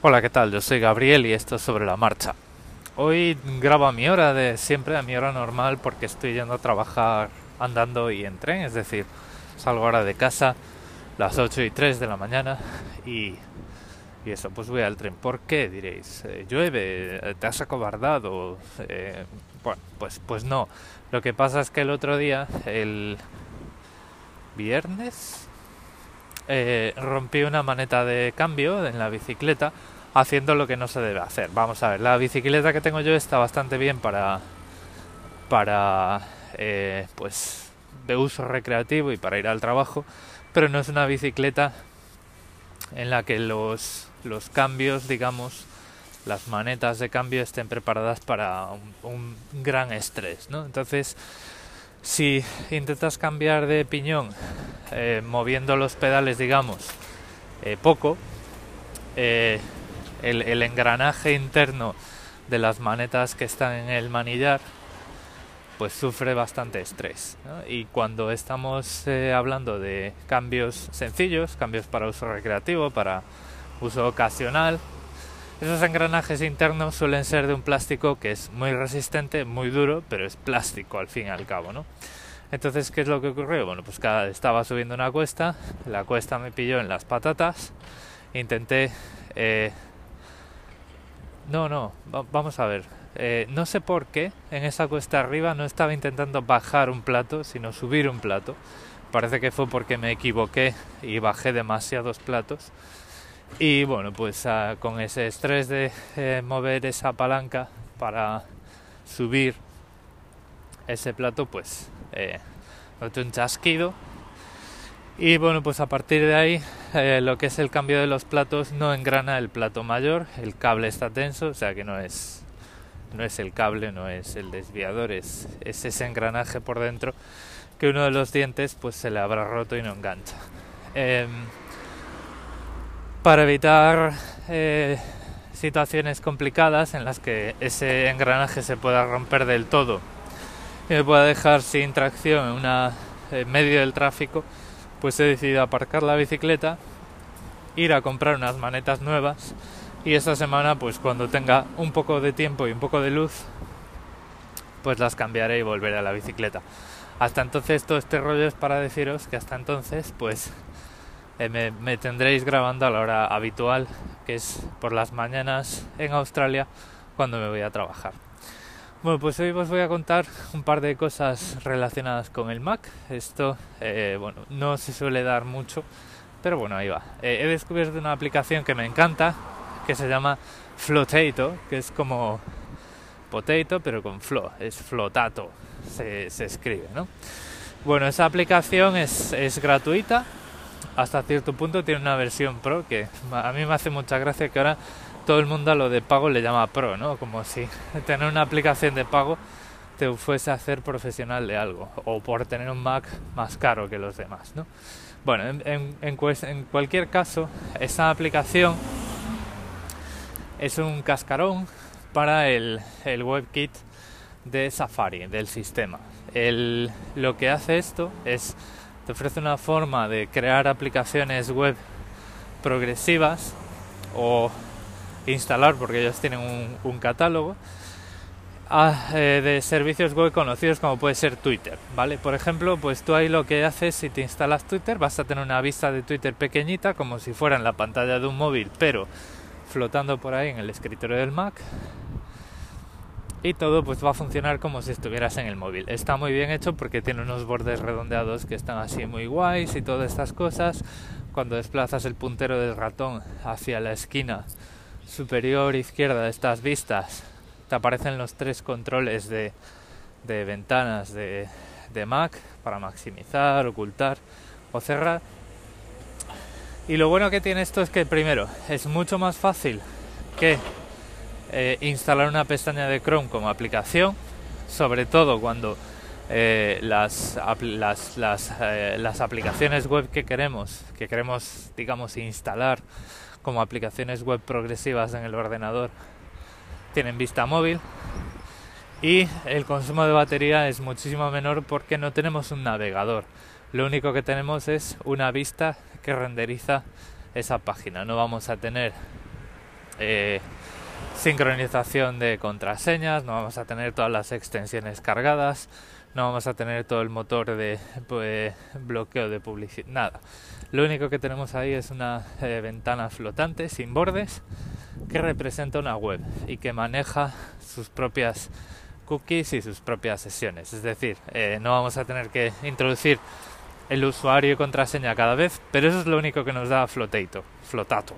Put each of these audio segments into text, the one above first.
Hola, ¿qué tal? Yo soy Gabriel y esto es sobre la marcha. Hoy grabo a mi hora de siempre, a mi hora normal, porque estoy yendo a trabajar andando y en tren, es decir, salgo ahora de casa las 8 y 3 de la mañana y, y eso, pues voy al tren. ¿Por qué? Diréis, eh, llueve, te has acobardado. Eh, bueno, pues, pues no. Lo que pasa es que el otro día, el viernes, eh, rompí una maneta de cambio en la bicicleta haciendo lo que no se debe hacer. Vamos a ver, la bicicleta que tengo yo está bastante bien para para eh, pues de uso recreativo y para ir al trabajo, pero no es una bicicleta en la que los, los cambios, digamos, las manetas de cambio estén preparadas para un, un gran estrés, ¿no? Entonces, si intentas cambiar de piñón eh, moviendo los pedales, digamos, eh, poco, eh, el, engranaje interno de las manetas que están en el manillar, pues sufre bastante estrés. Y cuando estamos hablando de cambios sencillos, cambios para uso recreativo, para uso ocasional, esos engranajes internos suelen ser de un plástico que es muy resistente, muy duro, pero es plástico al fin y al cabo, ¿no? Entonces, ¿qué es lo que ocurrió? Bueno, pues cada, estaba subiendo una cuesta, la cuesta me pilló en las patatas, intenté... Eh, no, no, va, vamos a ver. Eh, no sé por qué en esa cuesta arriba no estaba intentando bajar un plato, sino subir un plato. Parece que fue porque me equivoqué y bajé demasiados platos. Y bueno, pues uh, con ese estrés de eh, mover esa palanca para subir ese plato, pues eh, noté un chasquido. Y bueno, pues a partir de ahí, eh, lo que es el cambio de los platos no engrana el plato mayor, el cable está tenso, o sea que no es, no es el cable, no es el desviador, es, es ese engranaje por dentro que uno de los dientes pues se le habrá roto y no engancha. Eh, para evitar eh, situaciones complicadas en las que ese engranaje se pueda romper del todo y me pueda dejar sin tracción en, una, en medio del tráfico, pues he decidido aparcar la bicicleta, ir a comprar unas manetas nuevas y esta semana pues cuando tenga un poco de tiempo y un poco de luz pues las cambiaré y volveré a la bicicleta. Hasta entonces todo este rollo es para deciros que hasta entonces pues eh, me, tendréis grabando a la hora habitual, que es por las mañanas en Australia, cuando me voy a trabajar. Bueno, pues hoy os voy a contar un par de cosas relacionadas con el Mac. Esto, eh, bueno, no se suele dar mucho, pero bueno, ahí va. Eh, he descubierto una aplicación que me encanta, que se llama Flotato, que es como potato, pero con flow, es flotato, se, se escribe, ¿no? Bueno, esa aplicación es, es gratuita, hasta cierto punto tiene una versión pro que a mí me hace mucha gracia que ahora todo el mundo a lo de pago le llama pro, ¿no? Como si tener una aplicación de pago te fuese a hacer profesional de algo o por tener un Mac más caro que los demás, ¿no? Bueno, en, en, cualquier caso, esa aplicación es un cascarón para el, el WebKit de Safari, del sistema. El, lo que hace esto es te ofrece una forma de crear aplicaciones web progresivas o instalar, porque ellos tienen un, catálogo, eh, de servicios web conocidos como puede ser Twitter, ¿vale? Por ejemplo, pues tú ahí lo que haces si te instalas Twitter, vas a tener una vista de Twitter pequeñita, como si fuera en la pantalla de un móvil, pero flotando por ahí en el escritorio del Mac y todo pues va a funcionar como si estuvieras en el móvil. Está muy bien hecho porque tiene unos bordes redondeados que están así muy guays y todas estas cosas. Cuando desplazas el puntero del ratón hacia la esquina superior izquierda de estas vistas, te aparecen los tres controles de, de ventanas de, de Mac para maximizar, ocultar o cerrar. Y lo bueno que tiene esto es que primero es mucho más fácil que eh, instalar una pestaña de Chrome como aplicación, sobre todo cuando eh, las, las, eh, las, aplicaciones web que queremos, que queremos, digamos, instalar como aplicaciones web progresivas en el ordenador, tienen vista móvil y el consumo de batería es muchísimo menor porque no tenemos un navegador. Lo único que tenemos es una vista que renderiza esa página. No vamos a tener eh, sincronización de contraseñas, no vamos a tener todas las extensiones cargadas, no vamos a tener todo el motor de pues, bloqueo de publicidad, nada. Lo único que tenemos ahí es una eh, ventana flotante sin bordes que representa una web y que maneja sus propias cookies y sus propias sesiones. Es decir, eh, no vamos a tener que introducir el usuario y contraseña cada vez, pero eso es lo único que nos da Flotato. flotato.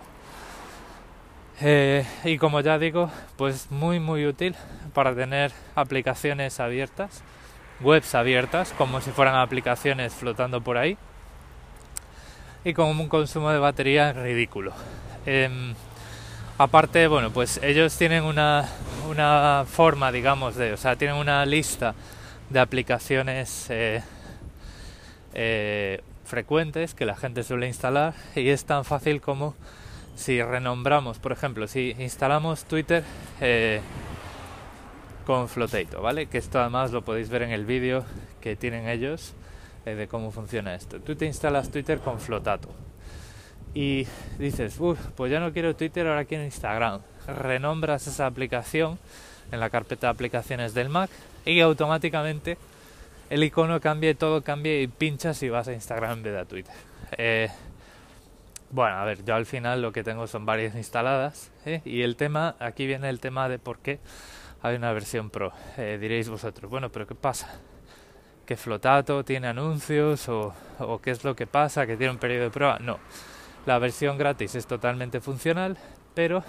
Eh, y como ya digo, pues muy muy útil para tener aplicaciones abiertas, webs abiertas, como si fueran aplicaciones flotando por ahí, y con un consumo de batería ridículo. Em, aparte, bueno, pues ellos tienen una, una forma, digamos, de, o sea, tienen una lista de aplicaciones eh, eh, frecuentes que la gente suele instalar y es tan fácil como si renombramos, por ejemplo, si instalamos Twitter eh, con Flotato, ¿vale? Que esto además lo podéis ver en el vídeo que tienen ellos eh, de cómo funciona esto. Tú te instalas Twitter con Flotato y dices, pues ya no quiero Twitter, ahora quiero Instagram. Renombras esa aplicación en la carpeta de aplicaciones del Mac y automáticamente el icono cambia, todo cambia y pinchas y vas a Instagram en vez de a Twitter. Eh, bueno, a ver, yo al final lo que tengo son varias instaladas ¿eh? y el tema, aquí viene el tema de por qué hay una versión pro. Eh, diréis vosotros, bueno, pero ¿qué pasa? ¿Que Flotato tiene anuncios o, o qué es lo que pasa? ¿Que tiene un periodo de prueba? No, la versión gratis es totalmente funcional, pero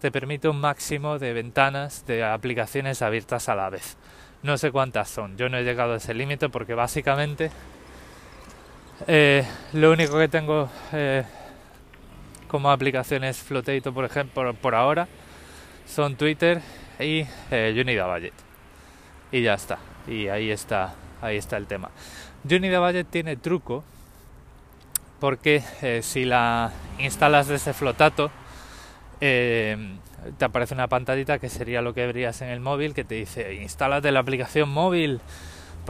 te permite un máximo de ventanas de aplicaciones abiertas a la vez. No sé cuántas son, yo no he llegado a ese límite porque básicamente eh, lo único que tengo eh, como aplicaciones Flotato, por ejemplo, por ahora, son Twitter y eh, Unida Budget. Y ya está. Y ahí está, ahí está el tema. Unida Budget tiene truco porque eh, si la instalas desde Flotato, te aparece una pantallita que sería lo que verías en el móvil que te dice instálate la aplicación móvil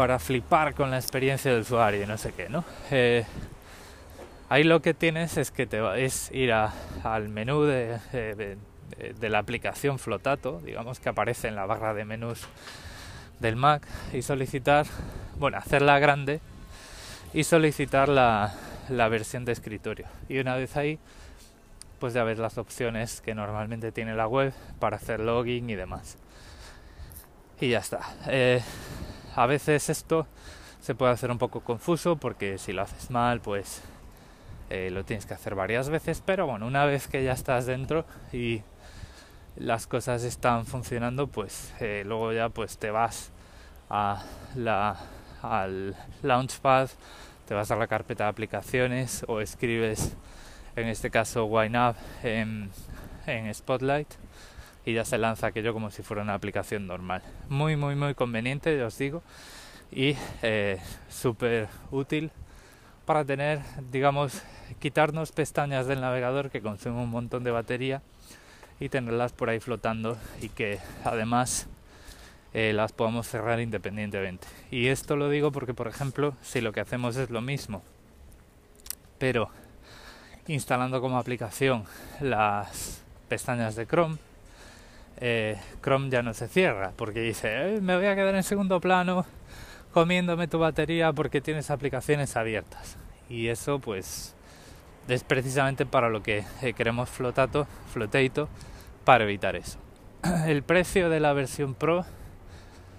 para flipar con la experiencia del usuario y no sé qué, ¿no? Eh, ahí lo que tienes es que te es ir al menú de, la aplicación Flotato, digamos que aparece en la barra de menús del Mac y solicitar, bueno, hacerla grande y solicitar la, la versión de escritorio. Y una vez ahí, pues ya ves las opciones que normalmente tiene la web para hacer login y demás. Y ya está. Eh, a veces esto se puede hacer un poco confuso porque si lo haces mal, pues eh, lo tienes que hacer varias veces. Pero bueno, una vez que ya estás dentro y las cosas están funcionando, pues eh, luego ya pues te vas a al Launchpad, te vas a la carpeta de aplicaciones o escribes en este caso YNAB en Spotlight y ya se lanza aquello como si fuera una aplicación normal. Muy, muy, muy conveniente, ya os digo, y eh, súper útil para tener, digamos, quitarnos pestañas del navegador que consumen un montón de batería y tenerlas por ahí flotando y que además eh, las podamos cerrar independientemente. Y esto lo digo porque, por ejemplo, si lo que hacemos es lo mismo, pero instalando como aplicación las pestañas de Chrome, eh, Chrome ya no se cierra porque dice eh, me voy a quedar en segundo plano comiéndome tu batería porque tienes aplicaciones abiertas y eso pues es precisamente para lo que eh, queremos Flotato, Flotato para evitar eso. El precio de la versión Pro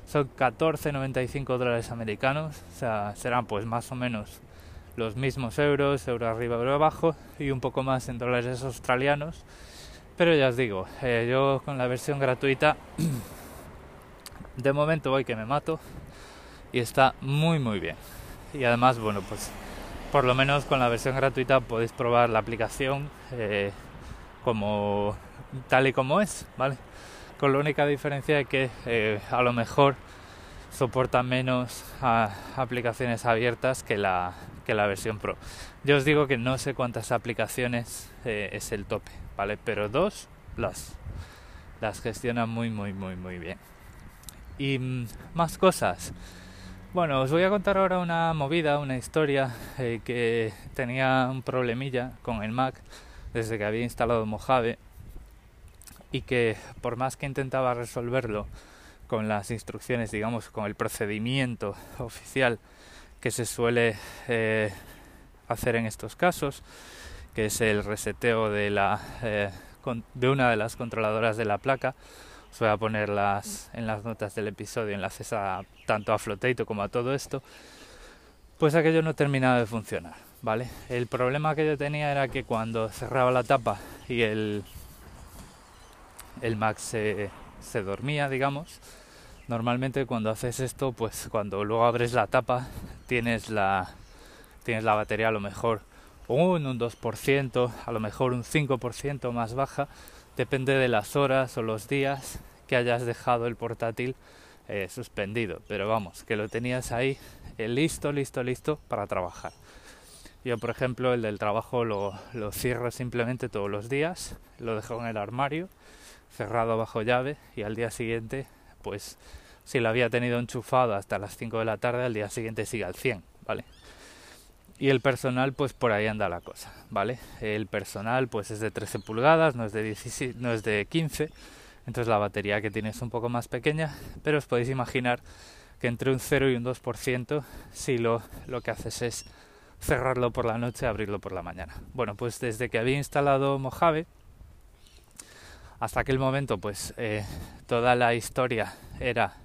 son 14,95 dólares americanos, o sea, serán pues más o menos los mismos euros, euro arriba, euro abajo y un poco más en dólares australianos pero ya os digo, eh, yo con la versión gratuita, de momento voy que me mato y está muy muy bien. Y además, bueno, pues por lo menos con la versión gratuita podéis probar la aplicación eh, como tal y como es, ¿vale? Con la única diferencia de que eh, a lo mejor soporta menos aplicaciones abiertas que la, que la versión Pro. Yo os digo que no sé cuántas aplicaciones es el tope, Pero dos las, las gestiona muy, muy, muy, muy bien. Y mm, más cosas. Bueno, os voy a contar ahora una movida, una historia eh, que tenía un problemilla con el Mac desde que había instalado Mojave y que por más que intentaba resolverlo con las instrucciones, digamos, con el procedimiento oficial que se suele eh, hacer en estos casos, que es el reseteo de, la, eh, de una de las controladoras de la placa. Os voy a poner las, en las notas del episodio enlaces a, tanto a Flotato como a todo esto. Pues aquello no terminaba de funcionar, ¿vale? El problema que yo tenía era que cuando cerraba la tapa y el, el Mac se, se dormía, digamos, normalmente cuando haces esto, pues cuando luego abres la tapa tienes la, tienes la batería a lo mejor un, un 2%, a lo mejor un 5% más baja, depende de las horas o los días que hayas dejado el portátil eh, suspendido. Pero vamos, que lo tenías ahí eh, listo, listo, listo para trabajar. Yo, por ejemplo, el del trabajo lo, lo cierro simplemente todos los días, lo dejo en el armario, cerrado bajo llave, y al día siguiente, pues si lo había tenido enchufado hasta las 5 de la tarde, al día siguiente sigue al 100, ¿vale? Y el personal, pues por ahí anda la cosa, ¿vale? El personal, pues es de 13 pulgadas, no es de, 16, no es de 15, entonces la batería que tiene es un poco más pequeña, pero os podéis imaginar que entre un 0 y un 2% si lo, lo que haces es cerrarlo por la noche, abrirlo por la mañana. Bueno, pues desde que había instalado Mojave, hasta aquel momento, pues eh, toda la historia era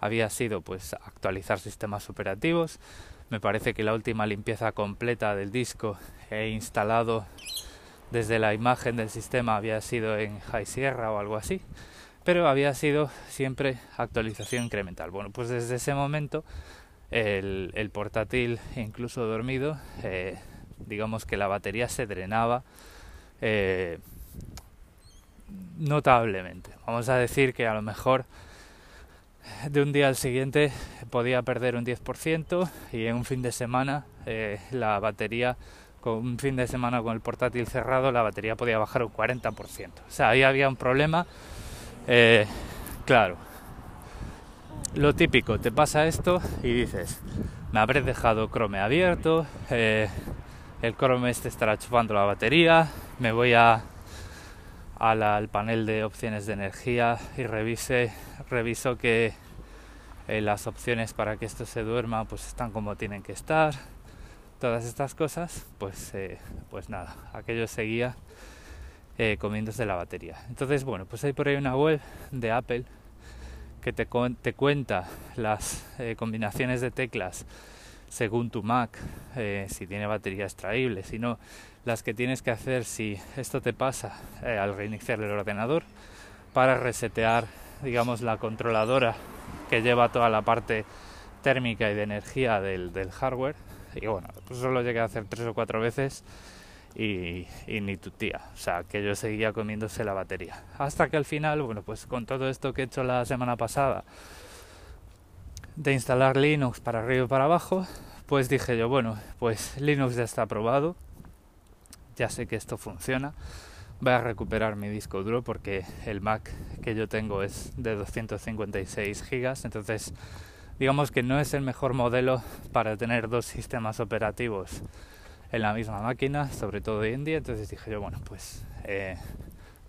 había sido pues actualizar sistemas operativos, me parece que la última limpieza completa del disco he instalado desde la imagen del sistema había sido en High Sierra o algo así, pero había sido siempre actualización incremental. Bueno, pues desde ese momento el, portátil, incluso dormido, eh, digamos que la batería se drenaba eh, notablemente. Vamos a decir que a lo mejor de un día al siguiente podía perder un 10% y en un fin de semana eh, la batería, con un fin de semana con el portátil cerrado, la batería podía bajar un 40%. O sea, ahí había un problema, eh, claro. Lo típico, te pasa esto y dices, me habré dejado Chrome abierto, eh, el Chrome este estará chupando la batería, me voy a al panel de opciones de energía y revise, reviso que eh, las opciones para que esto se duerma pues están como tienen que estar. Todas estas cosas, pues, eh, pues nada, aquello seguía eh, comiéndose la batería. Entonces, bueno, pues hay por ahí una web de Apple que te, te cuenta las combinaciones de teclas según tu Mac, si tiene batería extraíble, si no, las que tienes que hacer si esto te pasa eh, al reiniciar el ordenador para resetear digamos la controladora que lleva toda la parte térmica y de energía del, hardware. Y bueno pues eso lo llegué a hacer tres o cuatro veces y, y, ni tu tía. O sea que yo seguía comiéndose la batería. Hasta que al final bueno pues con todo esto que he hecho la semana pasada de instalar Linux para arriba y para abajo pues dije yo bueno pues Linux ya está aprobado. Ya sé que esto funciona. Voy a recuperar mi disco duro porque el Mac que yo tengo es de 256 gigas, entonces digamos que no es el mejor modelo para tener dos sistemas operativos en la misma máquina, sobre todo hoy en día. Entonces dije yo, bueno, pues eh,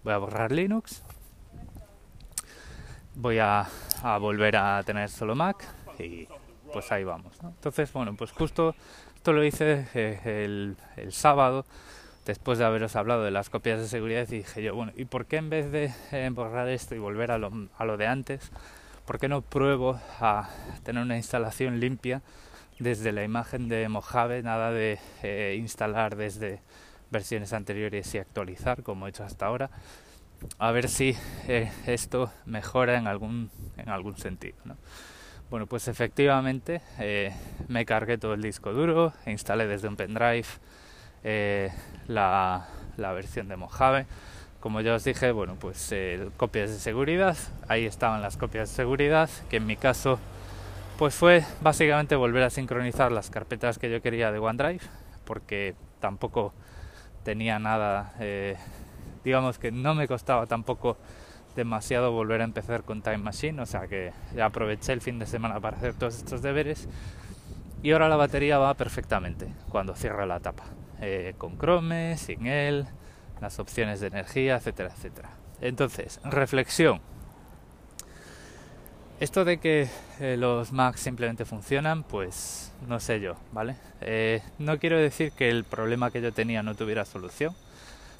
voy a borrar Linux, voy a, volver a tener solo Mac y pues ahí vamos. Entonces, bueno, pues justo esto lo hice eh, el, el sábado después de haberos hablado de las copias de seguridad dije yo, bueno, ¿y por qué en vez de eh, borrar esto y volver a lo, a lo de antes, por qué no pruebo a tener una instalación limpia desde la imagen de Mojave, nada de eh, instalar desde versiones anteriores y actualizar como he hecho hasta ahora, a ver si eh, esto mejora en algún, en algún sentido. ¿no? Bueno, pues efectivamente me cargué todo el disco duro, e instalé desde un pendrive eh, la, versión de Mojave. Como ya os dije, bueno, pues eh, copias de seguridad, ahí estaban las copias de seguridad, que en mi caso pues fue básicamente volver a sincronizar las carpetas que yo quería de OneDrive, porque tampoco tenía nada, eh, digamos que no me costaba tampoco demasiado volver a empezar con Time Machine, o sea que ya aproveché el fin de semana para hacer todos estos deberes y ahora la batería va perfectamente cuando cierra la tapa. Eh, con Chrome, sin él, las opciones de energía, etcétera, etcétera. Entonces, reflexión. Esto de que eh, los Macs simplemente funcionan, pues no sé yo, ¿vale? Eh, no quiero decir que el problema que yo tenía no tuviera solución,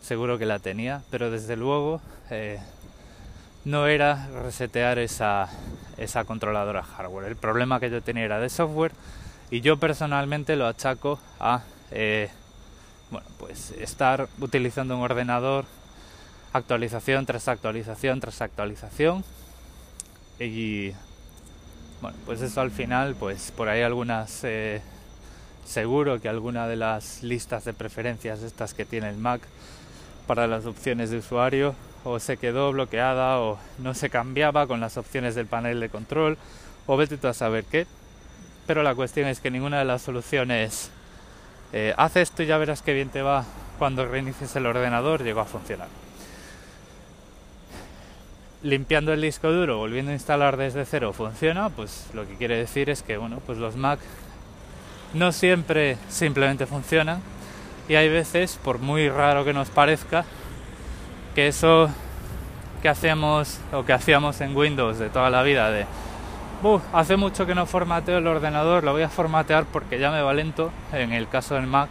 seguro que la tenía, pero desde luego no era resetear esa, esa controladora hardware. El problema que yo tenía era de software y yo personalmente lo achaco a bueno, pues estar utilizando un ordenador actualización tras actualización tras actualización y bueno, pues eso al final, pues por ahí algunas, eh, seguro que alguna de las listas de preferencias estas que tiene el Mac para las opciones de usuario o se quedó bloqueada o no se cambiaba con las opciones del panel de control o vete tú a saber qué. Pero la cuestión es que ninguna de las soluciones eh, hace esto y ya verás qué bien te va cuando reinicies el ordenador llegó a funcionar. Limpiando el disco duro, volviendo a instalar desde cero funciona, pues lo que quiere decir es que bueno, pues los Mac no siempre simplemente funcionan. Y hay veces, por muy raro que nos parezca, que eso que hacemos o que hacíamos en Windows de toda la vida de hace mucho que no formateo el ordenador, lo voy a formatear porque ya me va lento, en el caso del Mac,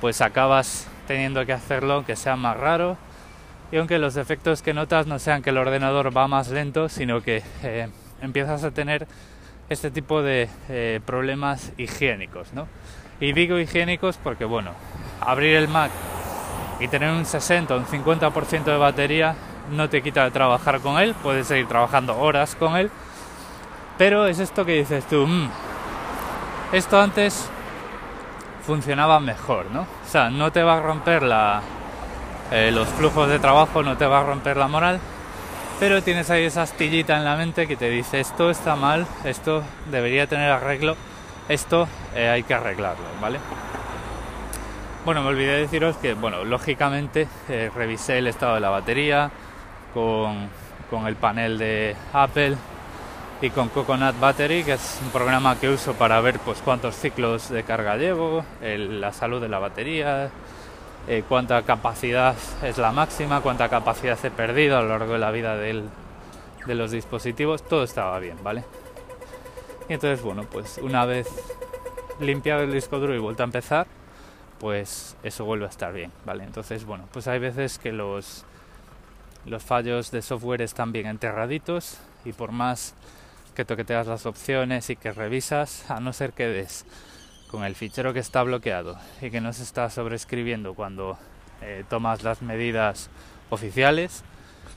pues acabas teniendo que hacerlo que sea más raro y aunque los efectos que notas no sean que el ordenador va más lento, sino que eh, empiezas a tener este tipo de eh, problemas higiénicos, ¿no? Y digo higiénicos porque, bueno, abrir el Mac y tener un 60 o un 50% de batería no te quita de trabajar con él, puedes seguir trabajando horas con él, pero es esto que dices tú, mm, esto antes funcionaba mejor, ¿no? O sea, no te va a romper eh, los flujos de trabajo no te va a romper la moral, pero tienes ahí esa astillita en la mente que te dice esto está mal, esto debería tener arreglo, esto eh, hay que arreglarlo, ¿vale? Bueno, me olvidé de deciros que, bueno, lógicamente eh, revisé el estado de la batería con, con, el panel de Apple y con Coconut Battery, que es un programa que uso para ver pues cuántos ciclos de carga llevo, la salud de la batería, eh, cuánta capacidad es la máxima, cuánta capacidad he perdido a lo largo de la vida de los dispositivos, todo estaba bien, ¿vale? Y entonces, bueno, pues una vez limpiado el disco duro y vuelto a empezar, pues eso vuelve a estar bien, ¿vale? Entonces, bueno, pues hay veces que los, los fallos de software están bien enterraditos y por más que toqueteas las opciones y que revisas, a no ser que des con el fichero que está bloqueado y que no se está sobrescribiendo cuando eh, tomas las medidas oficiales,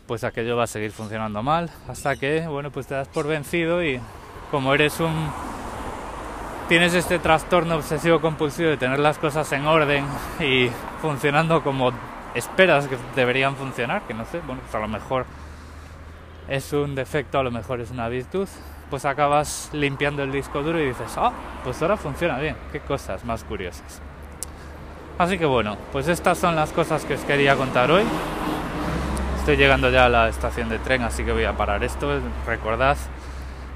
pues aquello va a seguir funcionando mal hasta que, bueno, pues te das por vencido y como eres un... tienes este trastorno obsesivo compulsivo de tener las cosas en orden y funcionando como esperas que deberían funcionar, que no sé, bueno, pues a lo mejor es un defecto, a lo mejor es una virtud, pues acabas limpiando el disco duro y dices, ah, pues ahora funciona bien, qué cosas más curiosas. Así que bueno, pues estas son las cosas que os quería contar hoy. Estoy llegando ya a la estación de tren, así que voy a parar esto. Recordad,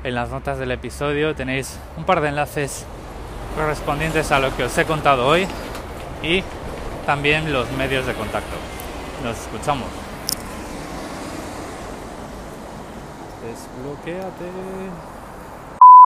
en las notas del episodio tenéis un par de enlaces correspondientes a lo que os he contado hoy y también los medios de contacto. Nos escuchamos. Desbloqueate.